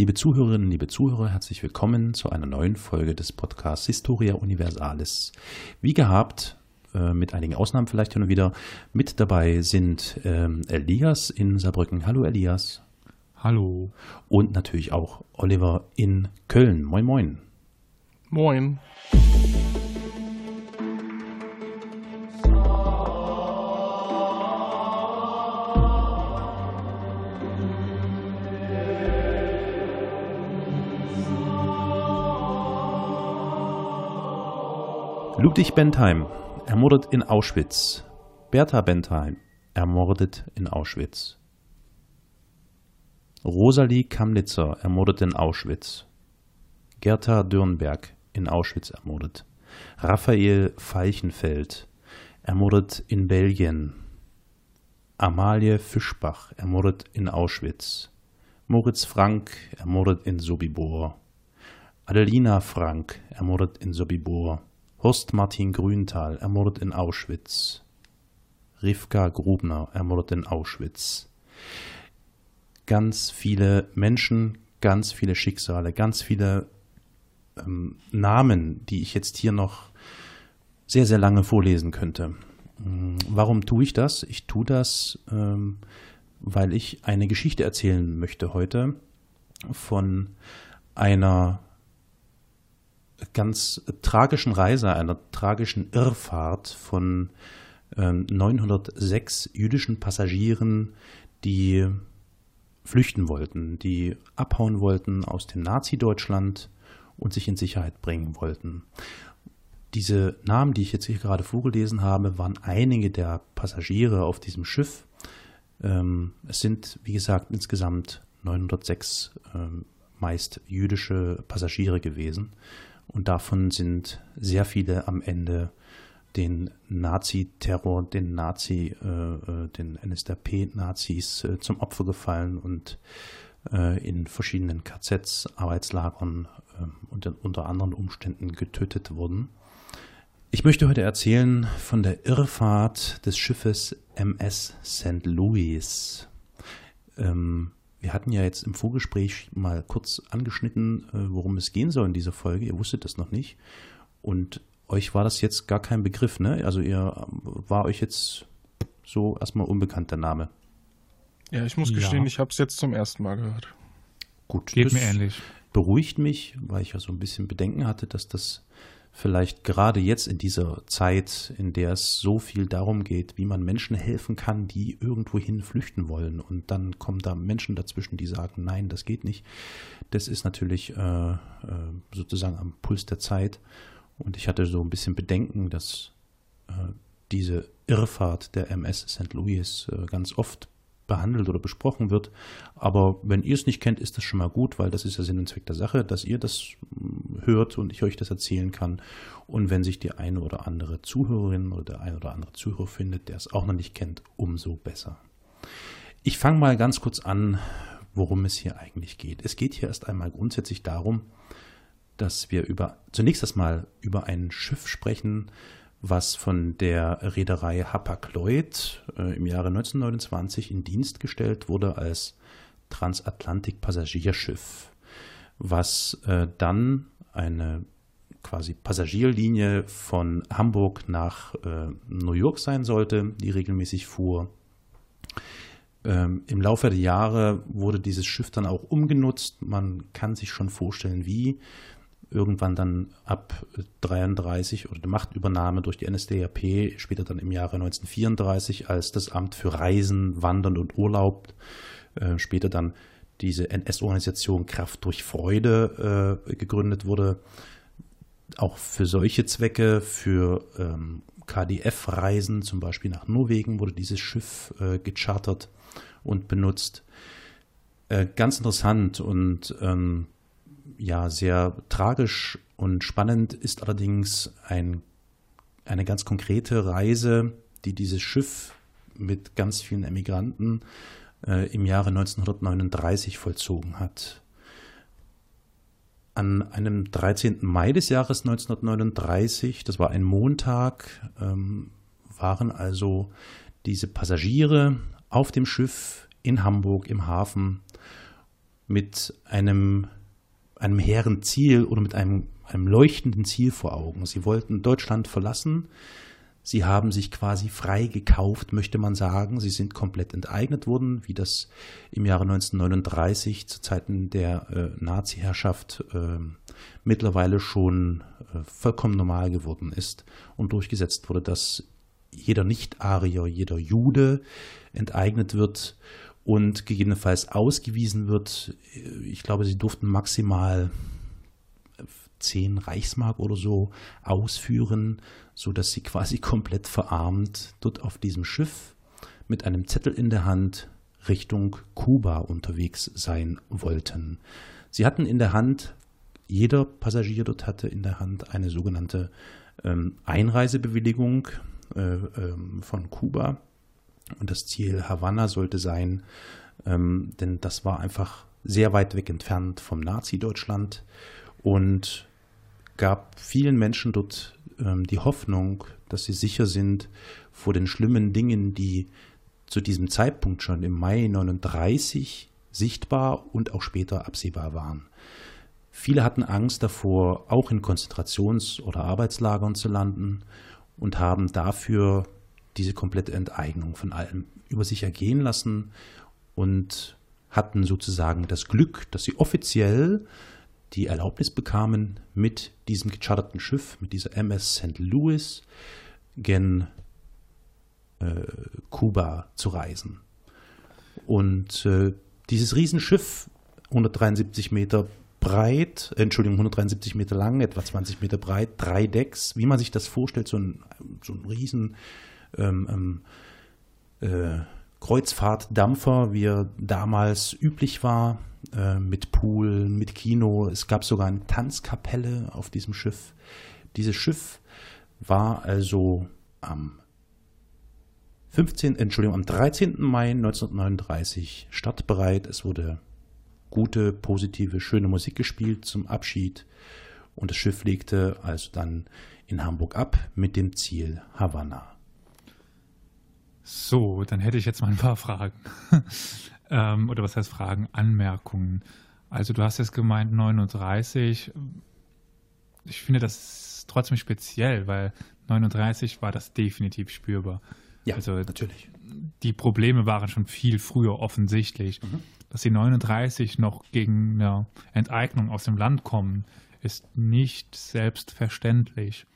Liebe Zuhörerinnen, liebe Zuhörer, herzlich willkommen zu einer neuen Folge des Podcasts Historia Universalis. Wie gehabt, äh, mit einigen Ausnahmen vielleicht hin und wieder, mit dabei sind ähm, Elias in Saarbrücken. Hallo Elias. Hallo. Und natürlich auch Oliver in Köln. Moin, moin. Moin. Ludwig Bentheim, ermordet in Auschwitz. Bertha Bentheim, ermordet in Auschwitz. Rosalie Kamnitzer, ermordet in Auschwitz. Gerta Dürnberg, in Auschwitz ermordet. Raphael Falchenfeld, ermordet in Belgien. Amalie Fischbach, ermordet in Auschwitz. Moritz Frank, ermordet in Sobibor. Adelina Frank, ermordet in Sobibor. Horst Martin Grünthal, ermordet in Auschwitz. Rivka Grubner, ermordet in Auschwitz. Ganz viele Menschen, ganz viele Schicksale, ganz viele ähm, Namen, die ich jetzt hier noch sehr, sehr lange vorlesen könnte. Hm, warum tue ich das? Ich tue das, ähm, weil ich eine Geschichte erzählen möchte heute von einer ganz tragischen Reise, einer tragischen Irrfahrt von äh, 906 jüdischen Passagieren, die flüchten wollten, die abhauen wollten aus dem Nazi-Deutschland und sich in Sicherheit bringen wollten. Diese Namen, die ich jetzt hier gerade vorgelesen habe, waren einige der Passagiere auf diesem Schiff. Ähm, es sind, wie gesagt, insgesamt 906 ähm, meist jüdische Passagiere gewesen. Und davon sind sehr viele am Ende den Nazi-Terror, den Nazi, äh, äh den NSDAP-Nazis äh, zum Opfer gefallen und äh, in verschiedenen KZs, Arbeitslagern ähm, und unter anderen Umständen getötet wurden. Ich möchte heute erzählen von der Irrfahrt des Schiffes MS St. Louis. Ähm, wir hatten ja jetzt im Vorgespräch mal kurz angeschnitten, äh, worum es gehen soll in dieser Folge. Ihr wusstet das noch nicht. Und euch war das jetzt gar kein Begriff, ne? Also ihr war euch jetzt so erstmal unbekannt der Name. Ja, ich muss gestehen, ja. ich habe es jetzt zum ersten Mal gehört. Gut, geht mir ähnlich. Beruhigt mich, weil ich ja so ein bisschen Bedenken hatte, dass das vielleicht gerade jetzt in dieser Zeit, in der es so viel darum geht, wie man Menschen helfen kann, die irgendwohin flüchten wollen. Und dann kommen da Menschen dazwischen, die sagen, nein, das geht nicht. Das ist natürlich äh, äh, sozusagen am Puls der Zeit. Und ich hatte so ein bisschen Bedenken, dass äh, diese Irrfahrt der MS St. Louis äh, ganz oft behandelt oder besprochen wird. Aber wenn ihr es nicht kennt, ist das schon mal gut, weil das ist ja Sinn und Zweck der Sache, dass ihr das hört und ich euch das erzählen kann. Und wenn sich die eine oder andere Zuhörerin oder der eine oder andere Zuhörer findet, der es auch noch nicht kennt, umso besser. Ich fange mal ganz kurz an, worum es hier eigentlich geht. Es geht hier erst einmal grundsätzlich darum, dass wir über zunächst erstmal über ein Schiff sprechen, was von der Reederei Hapag-Lloyd äh, im Jahre 1929 in Dienst gestellt wurde als Transatlantik-Passagierschiff, was äh, dann eine quasi Passagierlinie von Hamburg nach äh, New York sein sollte, die regelmäßig fuhr. Ähm, Im Laufe der Jahre wurde dieses Schiff dann auch umgenutzt. Man kann sich schon vorstellen, wie irgendwann dann ab 33 oder die Machtübernahme durch die NSDAP, später dann im Jahre 1934 als das Amt für Reisen, Wandern und Urlaub, äh, später dann diese NS-Organisation Kraft durch Freude äh, gegründet wurde. Auch für solche Zwecke, für ähm, KDF-Reisen, zum Beispiel nach Norwegen, wurde dieses Schiff äh, gechartert und benutzt. Äh, ganz interessant und ähm, ja sehr tragisch und spannend ist allerdings ein, eine ganz konkrete Reise, die dieses Schiff mit ganz vielen Emigranten äh, im Jahre 1939 vollzogen hat. An einem 13. Mai des Jahres 1939, das war ein Montag, ähm, waren also diese Passagiere auf dem Schiff in Hamburg im Hafen mit einem, einem hehren Ziel oder mit einem, einem leuchtenden Ziel vor Augen. Sie wollten Deutschland verlassen. Sie haben sich quasi frei gekauft, möchte man sagen. Sie sind komplett enteignet worden, wie das im Jahre 1939 zu Zeiten der äh, Nazi-Herrschaft äh, mittlerweile schon äh, vollkommen normal geworden ist und durchgesetzt wurde, dass jeder Nicht-Arier, jeder Jude enteignet wird und gegebenenfalls ausgewiesen wird. Ich glaube, sie durften maximal zehn Reichsmark oder so ausführen, so dass sie quasi komplett verarmt dort auf diesem Schiff mit einem Zettel in der Hand Richtung Kuba unterwegs sein wollten. Sie hatten in der Hand, jeder Passagier dort hatte in der Hand eine sogenannte ähm, Einreisebewilligung äh, ähm, von Kuba. Und das Ziel Havanna sollte sein, ähm, denn das war einfach sehr weit weg entfernt vom Nazi-Deutschland und gab vielen Menschen dort ähm, die Hoffnung, dass sie sicher sind vor den schlimmen Dingen, die zu diesem Zeitpunkt schon im Mai 39 sichtbar und auch später absehbar waren. Viele hatten Angst davor, auch in Konzentrations- oder Arbeitslagern zu landen und haben dafür diese komplette Enteignung von allem über sich ergehen lassen und hatten sozusagen das Glück, dass sie offiziell die Erlaubnis bekamen, mit diesem gecharterten Schiff, mit dieser MS St. Louis, gen äh, Kuba zu reisen. Und äh, dieses Riesenschiff, 173 Meter breit, äh, Entschuldigung, 173 Meter lang, etwa 20 Meter breit, drei Decks, wie man sich das vorstellt, so ein, so ein riesen ähm, ähm, äh, Kreuzfahrtdampfer, wie er damals üblich war, äh, mit Pool, mit Kino. Es gab sogar eine Tanzkapelle auf diesem Schiff. Dieses Schiff war also am 15, Entschuldigung, am 13. Mai 1939 startbereit. Es wurde gute, positive, schöne Musik gespielt zum Abschied und das Schiff legte also dann in Hamburg ab mit dem Ziel Havanna. So, dann hätte ich jetzt mal ein paar Fragen. ähm, oder was heißt Fragen? Anmerkungen. Also du hast jetzt gemeint 39. Ich finde das trotzdem speziell, weil 39 war das definitiv spürbar. Ja, also, natürlich. Die Probleme waren schon viel früher offensichtlich. Mhm. Dass die 39 noch gegen eine Enteignung aus dem Land kommen, ist nicht selbstverständlich.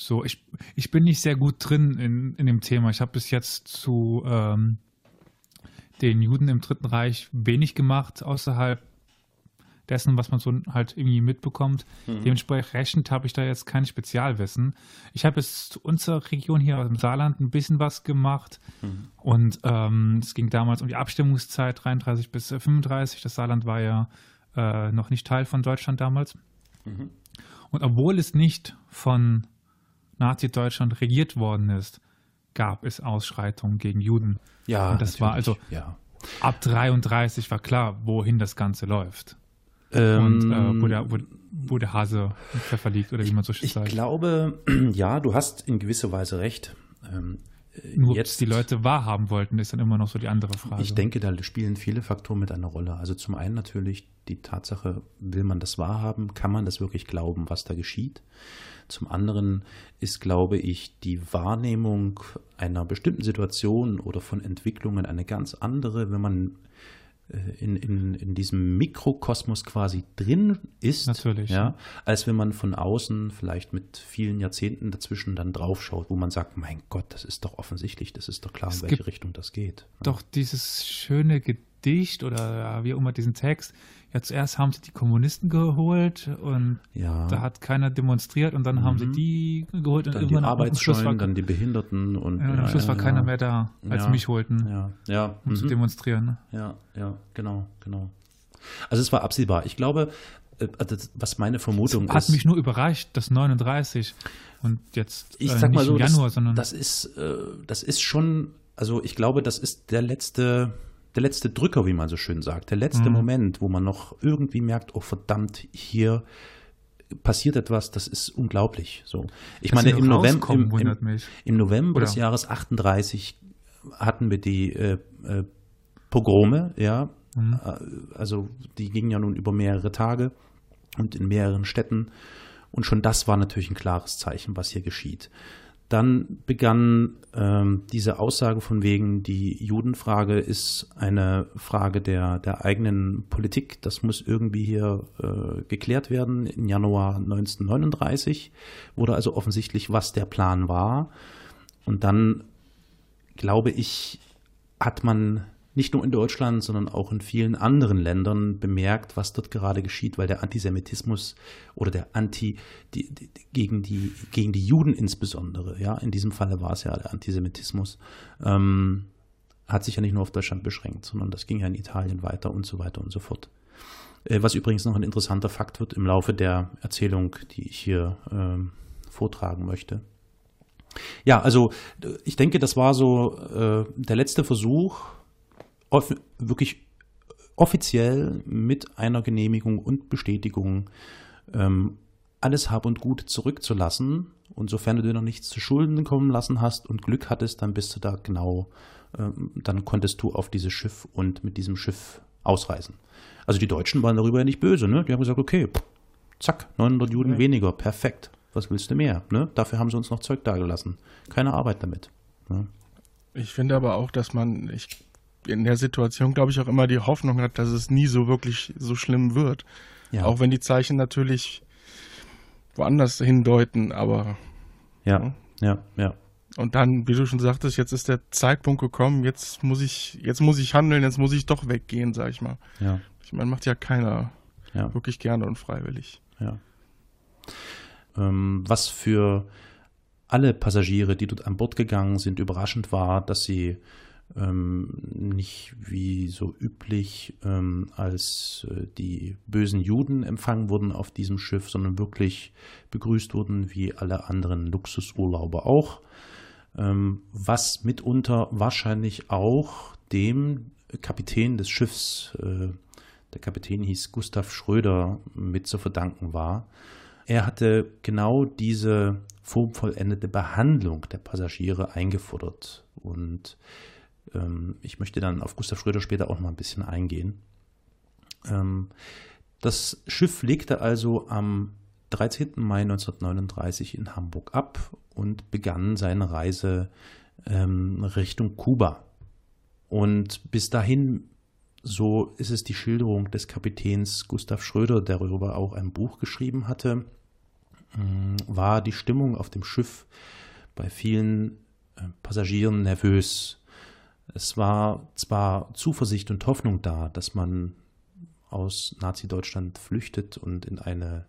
So, ich, ich bin nicht sehr gut drin in, in dem Thema. Ich habe bis jetzt zu ähm, den Juden im Dritten Reich wenig gemacht, außerhalb dessen, was man so halt irgendwie mitbekommt. Mhm. Dementsprechend habe ich da jetzt kein Spezialwissen. Ich habe jetzt zu unserer Region hier dem Saarland ein bisschen was gemacht mhm. und ähm, es ging damals um die Abstimmungszeit 33 bis 35. Das Saarland war ja äh, noch nicht Teil von Deutschland damals. Mhm. Und obwohl es nicht von Nazi-Deutschland regiert worden ist, gab es Ausschreitungen gegen Juden. Ja, und das war also ja. ab 33 war klar, wohin das Ganze läuft. Ähm, und äh, wo, der, wo, wo, der Hase im Pfeffer liegt oder wie man so schön sagt. Ich glaube, ja, du hast in gewisser Weise recht. Ähm, nur jetzt die Leute wahrhaben wollten, ist dann immer noch so die andere Frage. Ich denke, da spielen viele Faktoren mit einer Rolle. Also zum einen natürlich die Tatsache, will man das wahrhaben? Kann man das wirklich glauben, was da geschieht? Zum anderen ist, glaube ich, die Wahrnehmung einer bestimmten Situation oder von Entwicklungen eine ganz andere, wenn man äh, in, in, in diesem Mikrokosmos quasi drin ist, Natürlich, ja, als wenn man von außen vielleicht mit vielen Jahrzehnten dazwischen dann draufschaut, wo man sagt, mein Gott, das ist doch offensichtlich, das ist doch klar, es in welche Richtung das geht. Doch dieses schöne Gedicht oder wie auch immer diesen Text, ja, zuerst haben sie die Kommunisten geholt und ja. da hat keiner demonstriert und dann mhm. haben sie mhm. die geholt und dann irgendwann die Arbeitsscheuen, war, dann die Behinderten und ja, am Schluss ja, war keiner mehr da, als sie mich holten, ja. Ja. um mhm. zu demonstrieren. Ne? Ja, ja, genau, genau. Also es war absehbar. Ich glaube, äh, also was meine Vermutung das ist. Hat mich nur überrascht, dass 39 und jetzt ich äh, sag mal so, im Januar, das, sondern das ist, äh, das ist schon, also ich glaube, das ist der letzte der letzte Drücker, wie man so schön sagt, der letzte mhm. Moment, wo man noch irgendwie merkt, oh verdammt, hier passiert etwas, das ist unglaublich. So, ich Dass meine, im November, im, im, im, November des Jahres 38 hatten wir die äh, äh, Pogrome, ja, Mhm. Also die gingen ja nun über mehrere Tage und in mehreren Städten. Und schon das war natürlich ein klares Zeichen, was hier geschieht. Dann begann ähm, diese Aussage von wegen, die Judenfrage ist eine Frage der, der eigenen Politik. Das muss irgendwie hier äh, geklärt werden. Im Januar 1939 wurde also offensichtlich, was der Plan war. Und dann, glaube ich, hat man nicht nur in Deutschland, sondern auch in vielen anderen Ländern bemerkt, was dort gerade geschieht, weil der Antisemitismus oder der Anti die, die, gegen die gegen die Juden insbesondere, ja, in diesem Falle war es ja der Antisemitismus, ähm, hat sich ja nicht nur auf Deutschland beschränkt, sondern das ging ja in Italien weiter und so weiter und so fort. Äh, was übrigens noch ein interessanter Fakt wird im Laufe der Erzählung, die ich hier ähm, vortragen möchte. Ja, also ich denke, das war so äh, der letzte Versuch, off wirklich offiziell mit einer Genehmigung und Bestätigung ähm, alles Hab und Gut zurückzulassen. Und sofern du dir noch nichts zu Schulden kommen lassen hast und Glück hattest, dann bist du da genau, ähm, dann konntest du auf dieses Schiff und mit diesem Schiff ausreisen. Also die Deutschen waren darüber ja nicht böse, ne? Die haben gesagt, okay, zack, 900 Juden ja. weniger, perfekt. Was willst du mehr? Ne? Dafür haben sie uns noch Zeug dagelassen. Keine Arbeit damit. Ne? Ich finde aber auch, dass man, ich in der Situation, glaube ich, auch immer die Hoffnung hat, dass es nie so wirklich so schlimm wird. Ja. Auch wenn die Zeichen natürlich woanders hindeuten, aber. Ja, ja, ja. Und dann, wie du schon sagtest, jetzt ist der Zeitpunkt gekommen, jetzt muss ich, jetzt muss ich handeln, jetzt muss ich doch weggehen, sag ich mal. Ja. Ich meine, macht ja keiner ja. wirklich gerne und freiwillig. Ja. Ähm, was für alle Passagiere, die dort an Bord gegangen sind, überraschend war, dass sie ähm, nicht wie so üblich ähm, als äh, die bösen Juden empfangen wurden auf diesem Schiff, sondern wirklich begrüßt wurden wie alle anderen Luxusurlauber auch. Ähm, was mitunter wahrscheinlich auch dem Kapitän des Schiffs, äh, der Kapitän hieß Gustav Schröder, mit zu verdanken war. Er hatte genau diese formvollendete Behandlung der Passagiere eingefordert und ich möchte dann auf Gustav Schröder später auch mal ein bisschen eingehen. Ähm, das Schiff legte also am 13. Mai 1939 in Hamburg ab und begann seine Reise ähm, Richtung Kuba. Und bis dahin, so ist es die Schilderung des Kapitäns Gustav Schröder, der darüber auch ein Buch geschrieben hatte, war die Stimmung auf dem Schiff bei vielen äh, Passagieren nervös. Es war zwar Zuversicht und Hoffnung da, dass man aus Nazi-Deutschland flüchtet und in, eine,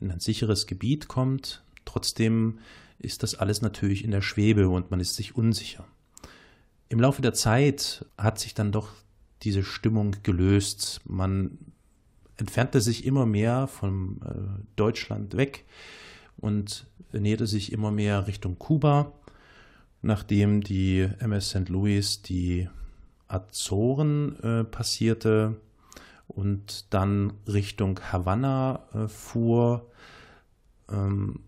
in ein sicheres Gebiet kommt. Trotzdem ist das alles natürlich in der Schwebe und man ist sich unsicher. Im Laufe der Zeit hat sich dann doch diese Stimmung gelöst. Man entfernte sich immer mehr von äh, Deutschland weg und näherte sich immer mehr Richtung Kuba nachdem die MS St. Louis die Azoren äh, passierte und dann Richtung Havanna äh, fuhr, ähm,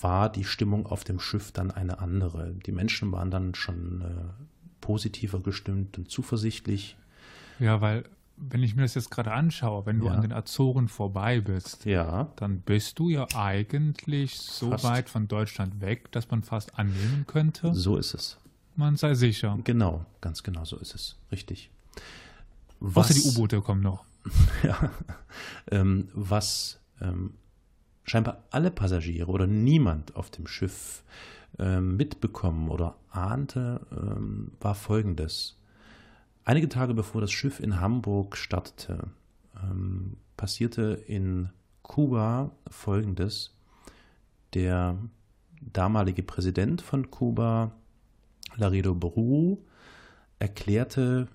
war die Stimmung auf dem Schiff dann eine andere. Die Menschen waren dann schon äh, positiver gestimmt und zuversichtlich. Ja, weil wenn ich mir das jetzt gerade anschaue, wenn du ja. an den Azoren vorbei bist, ja. dann bist du ja eigentlich so fast. weit von Deutschland weg, dass man fast annehmen könnte. So ist es. Man sei sicher. Genau, ganz genau so ist es. Richtig. Was, Außer die U-Boote kommen noch. ja. Ähm, was ähm, scheinbar alle Passagiere oder niemand auf dem Schiff ähm, mitbekommen oder ahnte, ähm, war folgendes. Einige Tage bevor das Schiff in Hamburg startete, ähm, passierte in Kuba Folgendes. Der damalige Präsident von Kuba, Laredo Bru, erklärte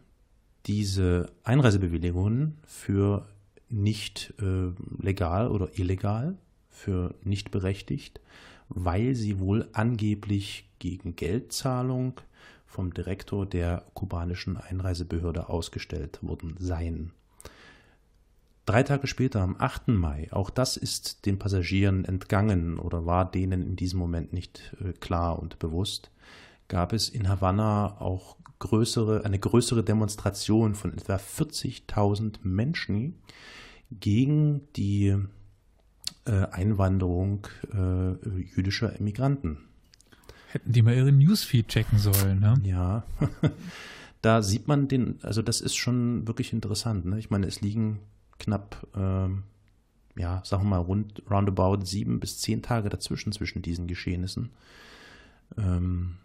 diese Einreisebewilligungen für nicht äh, legal oder illegal, für nicht berechtigt, weil sie wohl angeblich gegen Geldzahlung vom Direktor der kubanischen Einreisebehörde ausgestellt worden seien. Drei Tage später, am 8. Mai, auch das ist den Passagieren entgangen oder war denen in diesem Moment nicht äh, klar und bewusst, gab es in Havanna auch größere, eine größere Demonstration von etwa 40.000 Menschen gegen die äh, Einwanderung äh, jüdischer Immigranten. Hätten die mal ihre Newsfeed checken sollen, ne? Ja. da sieht man den, also das ist schon wirklich interessant. Ne? Ich meine, es liegen knapp, ähm, ja, sagen wir mal, rund roundabout sieben bis zehn Tage dazwischen zwischen diesen Geschehnissen. Ähm,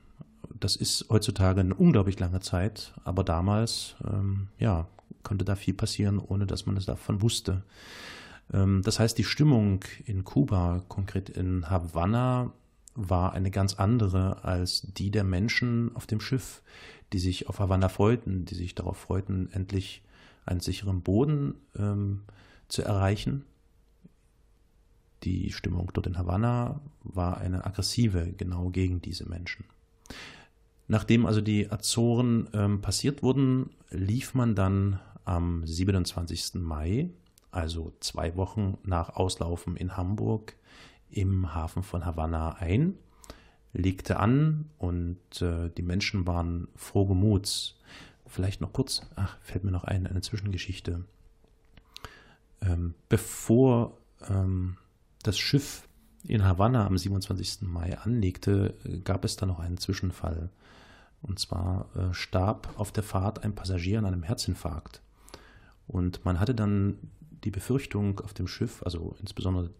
das ist heutzutage eine unglaublich lange Zeit, aber damals, ähm, ja, konnte da viel passieren, ohne dass man es davon wusste. Ähm, das heißt, die Stimmung in Kuba, konkret in Havanna, war eine ganz andere als die der Menschen auf dem Schiff, die sich auf Havanna freuten, die sich darauf freuten, endlich einen sicheren Boden ähm, zu erreichen. Die Stimmung dort in Havanna war eine aggressive, genau gegen diese Menschen. Nachdem also die Azoren ähm, passiert wurden, lief man dann am 27. Mai, also zwei Wochen nach Auslaufen in Hamburg, im Hafen von Havanna ein, legte an und äh, die Menschen waren frohgemuts. Vielleicht noch kurz, ach, fällt mir noch ein, eine Zwischengeschichte. Ähm, bevor ähm, das Schiff in Havanna am 27. Mai anlegte, gab es da noch einen Zwischenfall. Und zwar äh, starb auf der Fahrt ein Passagier an einem Herzinfarkt. Und man hatte dann die Befürchtung auf dem Schiff, also insbesondere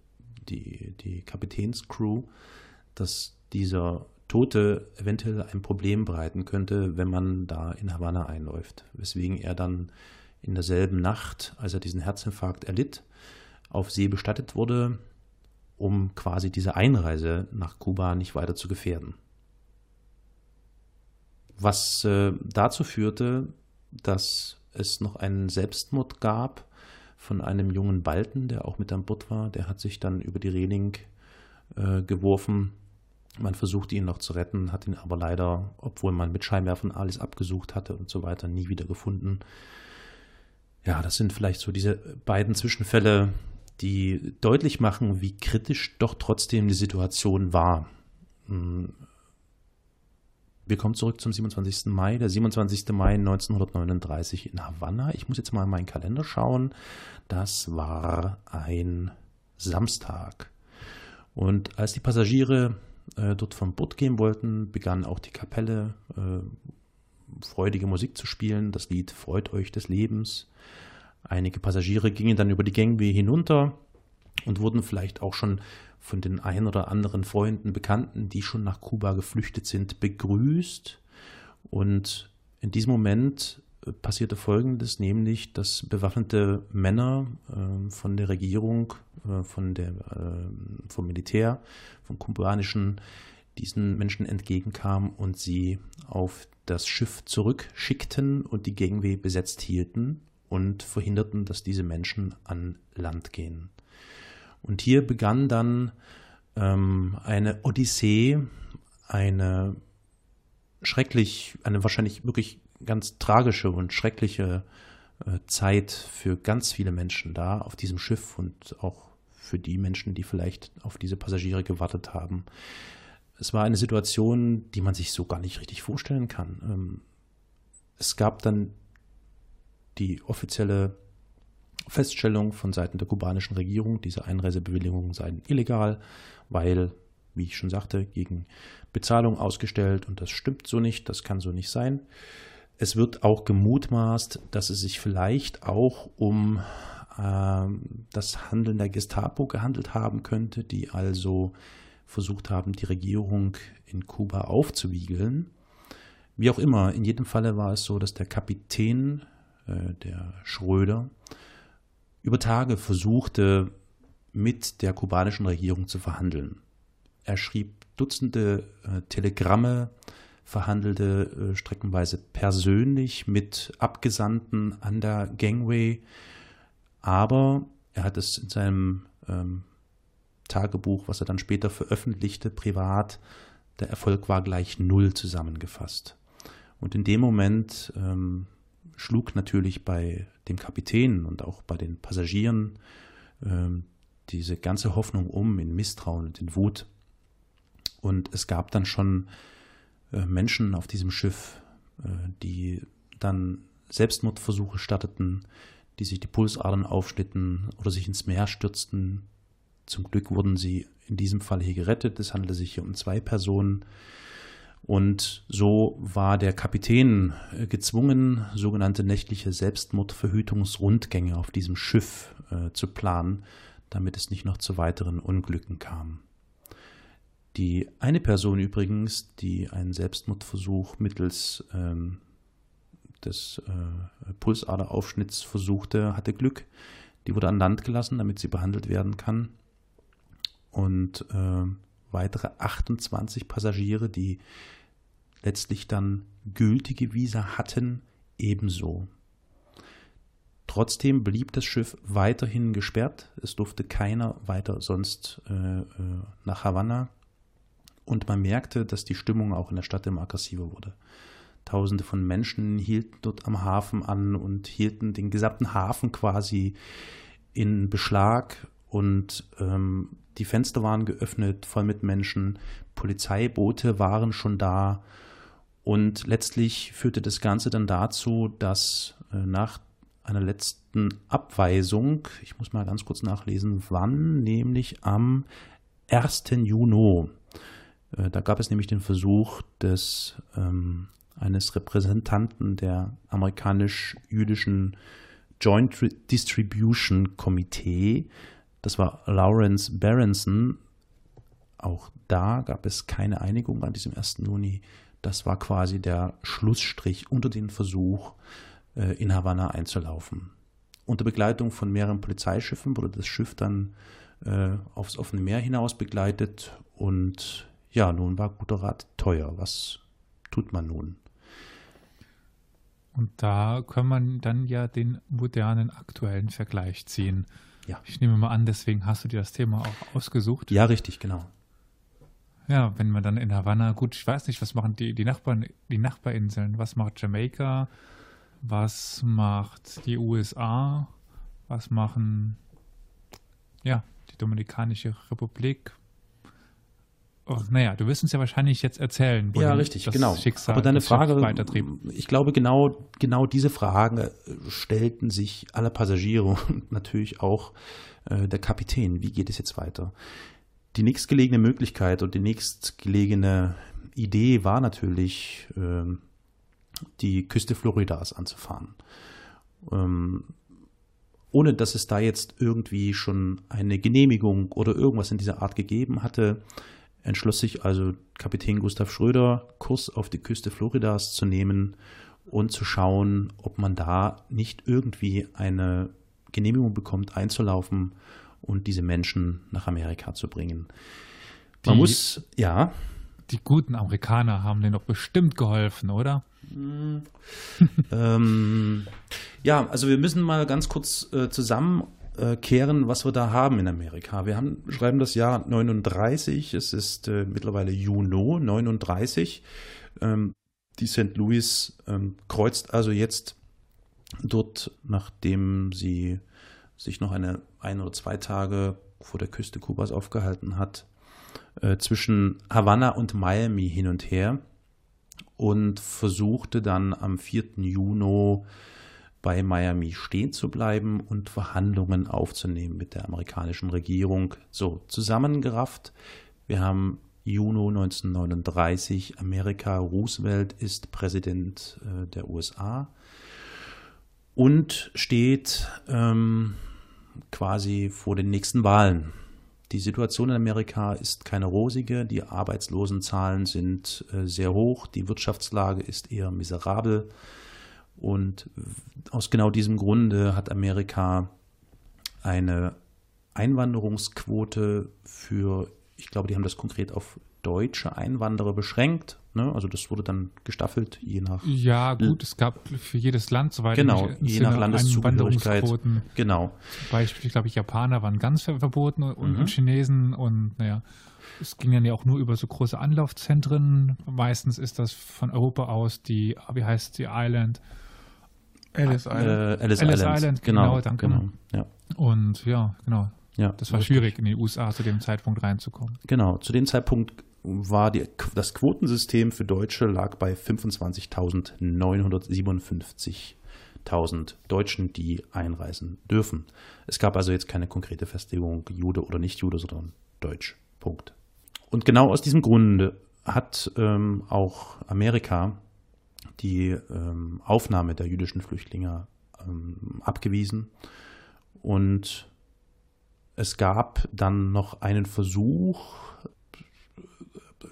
die, die Kapitänscrew, dass dieser Tote eventuell ein Problem bereiten könnte, wenn man da in Havanna einläuft. Weswegen er dann in derselben Nacht, als er diesen Herzinfarkt erlitt, auf See bestattet wurde, um quasi diese Einreise nach Kuba nicht weiter zu gefährden. Was äh, dazu führte, dass es noch einen Selbstmord gab von einem jungen Balten, der auch mit an Bord war. Der hat sich dann über die Reling äh, geworfen. Man versuchte ihn noch zu retten, hat ihn aber leider, obwohl man mit Scheinwerfern alles abgesucht hatte und so weiter, nie wieder gefunden. Ja, das sind vielleicht so diese beiden Zwischenfälle, die deutlich machen, wie kritisch doch trotzdem die Situation war. Wir kommen zurück zum 27. Mai. Der 27. Mai 1939 in Havanna. Ich muss jetzt mal in meinen Kalender schauen. Das war ein Samstag. Und als die Passagiere äh, dort vom Boot gehen wollten, begann auch die Kapelle äh, freudige Musik zu spielen. Das Lied Freut euch des Lebens. Einige Passagiere gingen dann über die Gangway hinunter und wurden vielleicht auch schon von den ein oder anderen Freunden, Bekannten, die schon nach Kuba geflüchtet sind, begrüßt. Und in diesem Moment äh, passierte Folgendes, nämlich, dass bewaffnete Männer äh, von der Regierung, äh, von der, äh, vom Militär, vom kubanischen, diesen Menschen entgegenkamen und sie auf das Schiff zurückschickten und die Gangway besetzt hielten und verhinderten, dass diese Menschen an Land gehen. Und hier begann dann ähm, eine Odyssee, eine schrecklich, eine wahrscheinlich wirklich ganz tragische und schreckliche äh, Zeit für ganz viele Menschen da auf diesem Schiff und auch für die Menschen, die vielleicht auf diese Passagiere gewartet haben. Es war eine Situation, die man sich so gar nicht richtig vorstellen kann. Ähm, es gab dann die offizielle Feststellung von Seiten der kubanischen Regierung, diese Einreisebewilligungen seien illegal, weil, wie ich schon sagte, gegen Bezahlung ausgestellt und das stimmt so nicht, das kann so nicht sein. Es wird auch gemutmaßt, dass es sich vielleicht auch um äh, das Handeln der Gestapo gehandelt haben könnte, die also versucht haben, die Regierung in Kuba aufzuwiegeln. Wie auch immer, in jedem Falle war es so, dass der Kapitän, äh, der Schröder, über Tage versuchte, mit der kubanischen Regierung zu verhandeln. Er schrieb Dutzende äh, Telegramme, verhandelte äh, streckenweise persönlich mit Abgesandten an der Gangway, aber er hat es in seinem ähm, Tagebuch, was er dann später veröffentlichte, privat, der Erfolg war gleich null zusammengefasst. Und in dem Moment ähm, schlug natürlich bei dem Kapitän und auch bei den Passagieren ähm, diese ganze Hoffnung um in Misstrauen und in Wut. Und es gab dann schon äh, Menschen auf diesem Schiff, äh, die dann Selbstmordversuche starteten, die sich die Pulsadern aufschnitten oder sich ins Meer stürzten. Zum Glück wurden sie in diesem Fall hier gerettet. Es handelte sich hier um zwei Personen. Und so war der Kapitän äh, gezwungen, sogenannte nächtliche Selbstmordverhütungsrundgänge auf diesem Schiff äh, zu planen, damit es nicht noch zu weiteren Unglücken kam. Die eine Person übrigens, die einen Selbstmordversuch mittels ähm, des äh, Pulsaderaufschnitts versuchte, hatte Glück. Die wurde an Land gelassen, damit sie behandelt werden kann. Und äh, weitere 28 Passagiere, die letztlich dann gültige Visa hatten, ebenso. Trotzdem blieb das Schiff weiterhin gesperrt. Es durfte keiner weiter sonst äh, äh, nach Havanna. Und man merkte, dass die Stimmung auch in der Stadt immer aggressiver wurde. Tausende von Menschen hielten dort am Hafen an und hielten den gesamten Hafen quasi in Beschlag. Und ähm, die Fenster waren geöffnet, voll mit Menschen. Polizeiboote waren schon da. Und letztlich führte das Ganze dann dazu, dass äh, nach einer letzten Abweisung, ich muss mal ganz kurz nachlesen, wann, nämlich am 1. Juni, äh, da gab es nämlich den Versuch des ähm, eines Repräsentanten der amerikanisch-jüdischen Joint Distribution Committee, das war Lawrence Berenson. Auch da gab es keine Einigung an diesem 1. Juni. Das war quasi der Schlussstrich unter den Versuch, äh, in Havanna einzulaufen. Unter Begleitung von mehreren Polizeischiffen wurde das Schiff dann äh, aufs offene Meer hinaus begleitet und ja, nun war guter Rat teuer. Was tut man nun? Und da kann man dann ja den modernen aktuellen Vergleich ziehen. Ja. Ich nehme mal an, deswegen hast du dir das Thema auch ausgesucht. Ja, richtig, genau. Ja, wenn man dann in Havanna, gut, ich weiß nicht, was machen die, die Nachbarn, die Nachbarinseln, was macht Jamaika, was macht die USA, was machen ja, die Dominikanische Republik, Oh, naja, du wirst uns ja wahrscheinlich jetzt erzählen. ja, richtig, genau. Schicksal Aber deine Frage, ich glaube, genau, genau diese Fragen äh, stellten sich alle Passagiere und natürlich auch äh, der Kapitän. Wie geht es jetzt weiter? Die nächstgelegene Möglichkeit und die nächstgelegene Idee war natürlich, äh, die Küste Floridas anzufahren. Ähm, ohne dass es da jetzt irgendwie schon eine Genehmigung oder irgendwas in dieser Art gegeben hatte, entschloss sich also Kapitän Gustav Schröder, Kurs auf die Küste Floridas zu nehmen und zu schauen, ob man da nicht irgendwie eine Genehmigung bekommt, einzulaufen und diese Menschen nach Amerika zu bringen. Man die, muss, ja. Die guten Amerikaner haben denen doch bestimmt geholfen, oder? ähm, ja, also wir müssen mal ganz kurz äh, zusammen äh, kehren, was wir da haben in Amerika. Wir haben, schreiben das Jahr 39, es ist äh, mittlerweile Juni 39. Ähm, die St. Louis ähm, kreuzt also jetzt dort, nachdem sie sich noch eine ein oder zwei Tage vor der Küste Kubas aufgehalten hat, äh, zwischen Havanna und Miami hin und her und versuchte dann am 4. Juni bei Miami stehen zu bleiben und Verhandlungen aufzunehmen mit der amerikanischen Regierung. So, zusammengerafft, wir haben Juni 1939, Amerika, Roosevelt ist Präsident äh, der USA und steht ähm, quasi vor den nächsten Wahlen. Die Situation in Amerika ist keine rosige, die Arbeitslosenzahlen sind äh, sehr hoch, die Wirtschaftslage ist eher miserabel. Und aus genau diesem Grunde hat Amerika eine Einwanderungsquote für, ich glaube, die haben das konkret auf deutsche Einwanderer beschränkt. Ne? Also das wurde dann gestaffelt, je nach. Ja, gut, es gab für jedes Land, soweit genau, je nach Landeszugehörigkeit. Genau. Zum Beispiel, ich glaube, Japaner waren ganz verboten und, mhm. und Chinesen und naja. Es ging dann ja auch nur über so große Anlaufzentren. Meistens ist das von Europa aus die, wie heißt die Island? Alice Island. Äh, Alice, Alice Island. Island. genau, genau danke. Genau, ja. Und ja, genau. Ja, das war schwierig, in die USA zu dem Zeitpunkt reinzukommen. Genau, zu dem Zeitpunkt war die, das Quotensystem für Deutsche lag bei 25.957.000 Deutschen, die einreisen dürfen. Es gab also jetzt keine konkrete Festlegung, Jude oder nicht Jude, sondern Deutsch. Punkt. Und genau aus diesem Grunde hat ähm, auch Amerika die ähm, Aufnahme der jüdischen Flüchtlinge ähm, abgewiesen. Und es gab dann noch einen Versuch,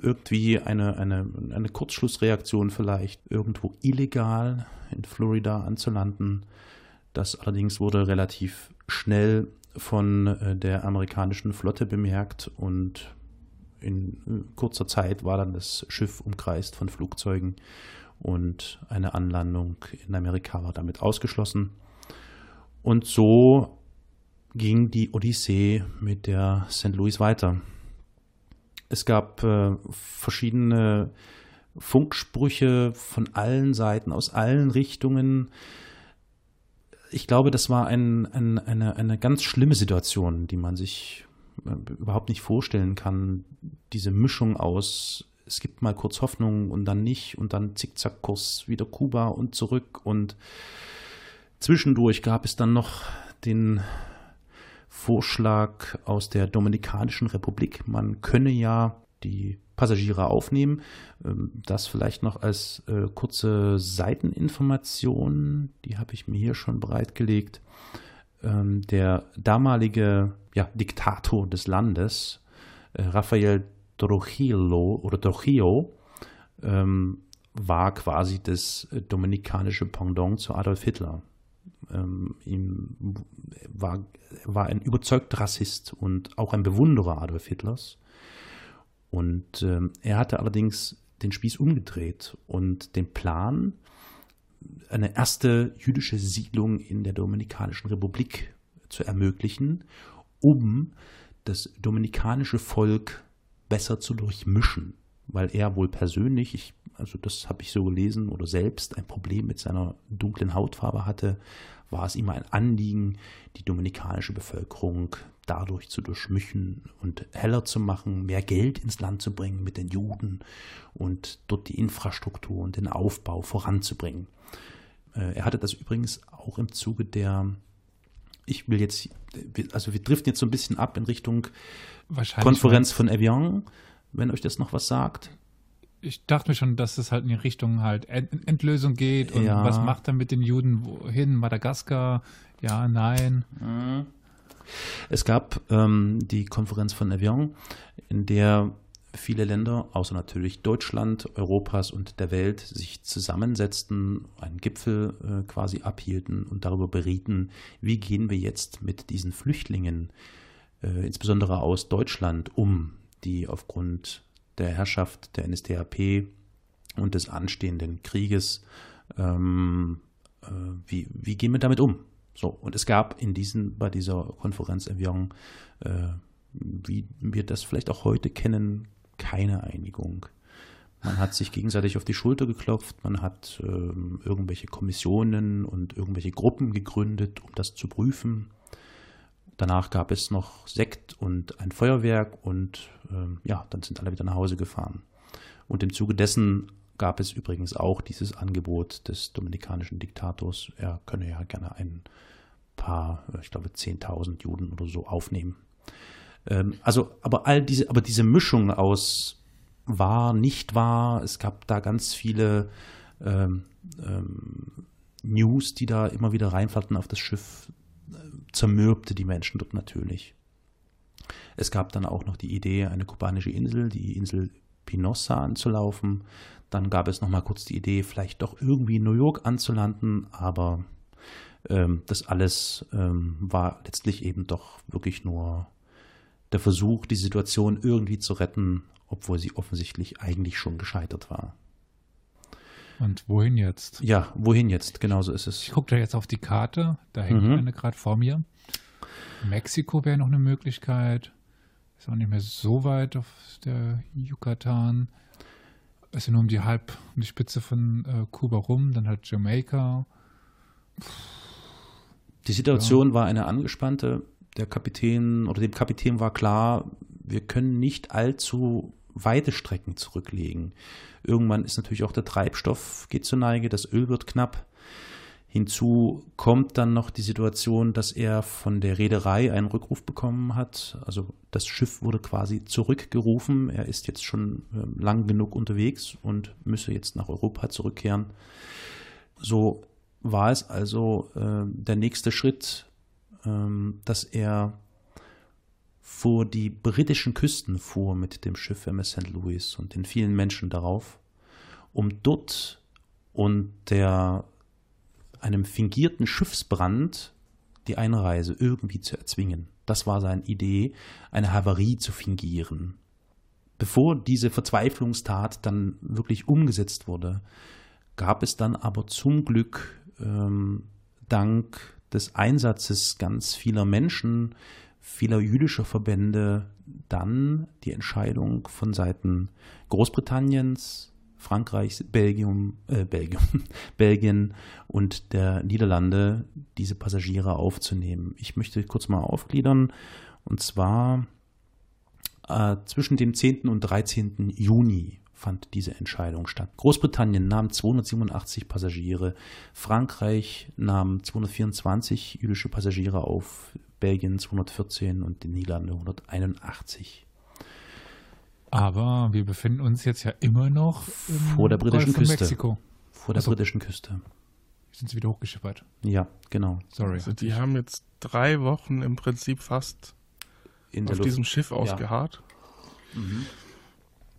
irgendwie eine, eine, eine Kurzschlussreaktion vielleicht irgendwo illegal in Florida anzulanden. Das allerdings wurde relativ schnell von äh, der amerikanischen Flotte bemerkt und in äh, kurzer Zeit war dann das Schiff umkreist von Flugzeugen und eine Anlandung in Amerika war damit ausgeschlossen. Und so ging die Odyssee mit der St. Louis weiter. Es gab äh, verschiedene Funksprüche von allen Seiten, aus allen Richtungen. Ich glaube, das war ein, ein, eine, eine ganz schlimme Situation, die man sich äh, überhaupt nicht vorstellen kann. Diese Mischung aus, es gibt mal kurz Hoffnung und dann nicht und dann Zickzackkurs wieder Kuba und zurück und zwischendurch gab es dann noch den Vorschlag aus der Dominikanischen Republik. Man könne ja die Passagiere aufnehmen. Ähm, das vielleicht noch als äh, kurze Seiteninformation, die habe ich mir hier schon bereitgelegt. Ähm, der damalige ja, Diktator des Landes, äh, Rafael Trujillo oder Trujillo, ähm, war quasi das äh, dominikanische Pendant zu Adolf Hitler ähm, ihm war, war ein überzeugter Rassist und auch ein Bewunderer Adolf Hitlers. Und ähm, er hatte allerdings den Spieß umgedreht und den Plan, eine erste jüdische Siedlung in der Dominikanischen Republik zu ermöglichen, um das dominikanische Volk besser zu durchmischen, weil er wohl persönlich, ich also das habe ich so gelesen oder selbst ein Problem mit seiner dunklen Hautfarbe hatte, war es ihm ein Anliegen, die dominikanische Bevölkerung dadurch zu durchmischen und heller zu machen, mehr Geld ins Land zu bringen mit den Juden und dort die Infrastruktur und den Aufbau voranzubringen. Äh, er hatte das übrigens auch im Zuge der, ich will jetzt, also wir driften jetzt so ein bisschen ab in Richtung Konferenz von Evian, wenn euch das noch was sagt ich dachte mir schon, dass es halt in die Richtung halt Endlösung geht und ja. was macht er mit den Juden wohin? Madagaskar? Ja, nein. Mhm. Es gab ähm, die Konferenz von Evian, in der viele Länder, außer natürlich Deutschland, Europas und der Welt, sich zusammensetzten, einen Gipfel äh, quasi abhielten und darüber berieten, wie gehen wir jetzt mit diesen Flüchtlingen, äh, insbesondere aus Deutschland, um, die aufgrund der Herrschaft der NSDAP und des anstehenden Krieges, ähm, äh, wie, wie gehen wir damit um? So, und es gab in diesen, bei dieser Konferenz äh, wie wir das vielleicht auch heute kennen, keine Einigung. Man hat sich gegenseitig auf die Schulter geklopft, man hat ähm, irgendwelche Kommissionen und irgendwelche Gruppen gegründet, um das zu prüfen. Danach gab es noch Sekt und ein Feuerwerk und ähm, ja, dann sind alle wieder nach Hause gefahren. Und im Zuge dessen gab es übrigens auch dieses Angebot des dominikanischen Diktators, er könne ja gerne ein paar, ich glaube 10.000 Juden oder so aufnehmen. Ähm, also, aber all diese, aber diese Mischung aus wahr, nicht wahr, es gab da ganz viele ähm, ähm, News, die da immer wieder reinfallten auf das Schiff, zermürbte die Menschen dort natürlich. Es gab dann auch noch die Idee, eine kubanische Insel, die Insel Pinossa anzulaufen. Dann gab es noch mal kurz die Idee, vielleicht doch irgendwie in New York anzulanden, aber ähm, das alles ähm, war letztlich eben doch wirklich nur der Versuch, die Situation irgendwie zu retten, obwohl sie offensichtlich eigentlich schon gescheitert war. Und wohin jetzt? Ja, wohin jetzt? Genauso ist es. Ich gucke da jetzt auf die Karte. Da hängt mhm. eine gerade vor mir. Mexiko wäre noch eine Möglichkeit. Ist auch nicht mehr so weit auf der Yucatan. Es ist nur um die halb, um die Spitze von äh, Kuba rum, dann halt Jamaika. Die Situation ja. war eine angespannte. Der Kapitän oder dem Kapitän war klar, wir können nicht allzu weite Strecken zurücklegen. Irgendwann ist natürlich auch der Treibstoff geht zur Neige, das Öl wird knapp. Hinzu kommt dann noch die Situation, dass er von der Reederei einen Rückruf bekommen hat. Also das Schiff wurde quasi zurückgerufen. Er ist jetzt schon ähm, lang genug unterwegs und müsse jetzt nach Europa zurückkehren. So war es also äh, der nächste Schritt, dass er vor die britischen Küsten fuhr mit dem Schiff MS St. Louis und den vielen Menschen darauf, um dort und der einem fingierten Schiffsbrand die Einreise irgendwie zu erzwingen. Das war seine Idee, eine Havarie zu fingieren. Bevor diese Verzweiflungstat dann wirklich umgesetzt wurde, gab es dann aber zum Glück ähm, dank des Einsatzes ganz vieler Menschen, vieler jüdischer Verbände dann die Entscheidung von Seiten Großbritanniens, Frankreichs, Belgium, äh, Belgium, Belgien und der Niederlande diese Passagiere aufzunehmen. Ich möchte kurz mal aufgliedern und zwar äh, zwischen dem 10. und 13. Juni fand diese Entscheidung statt. Großbritannien nahm 287 Passagiere, Frankreich nahm 224 jüdische Passagiere auf, Belgien 214 und die Niederlande 181. Aber wir befinden uns jetzt ja immer noch vor der britischen Küste. Mexiko. Vor der also, britischen Küste. Sind sie wieder hochgeschippert? Ja, genau. Sorry. Also die haben jetzt drei Wochen im Prinzip fast In auf diesem Schiff ausgeharrt. Ja. Mhm.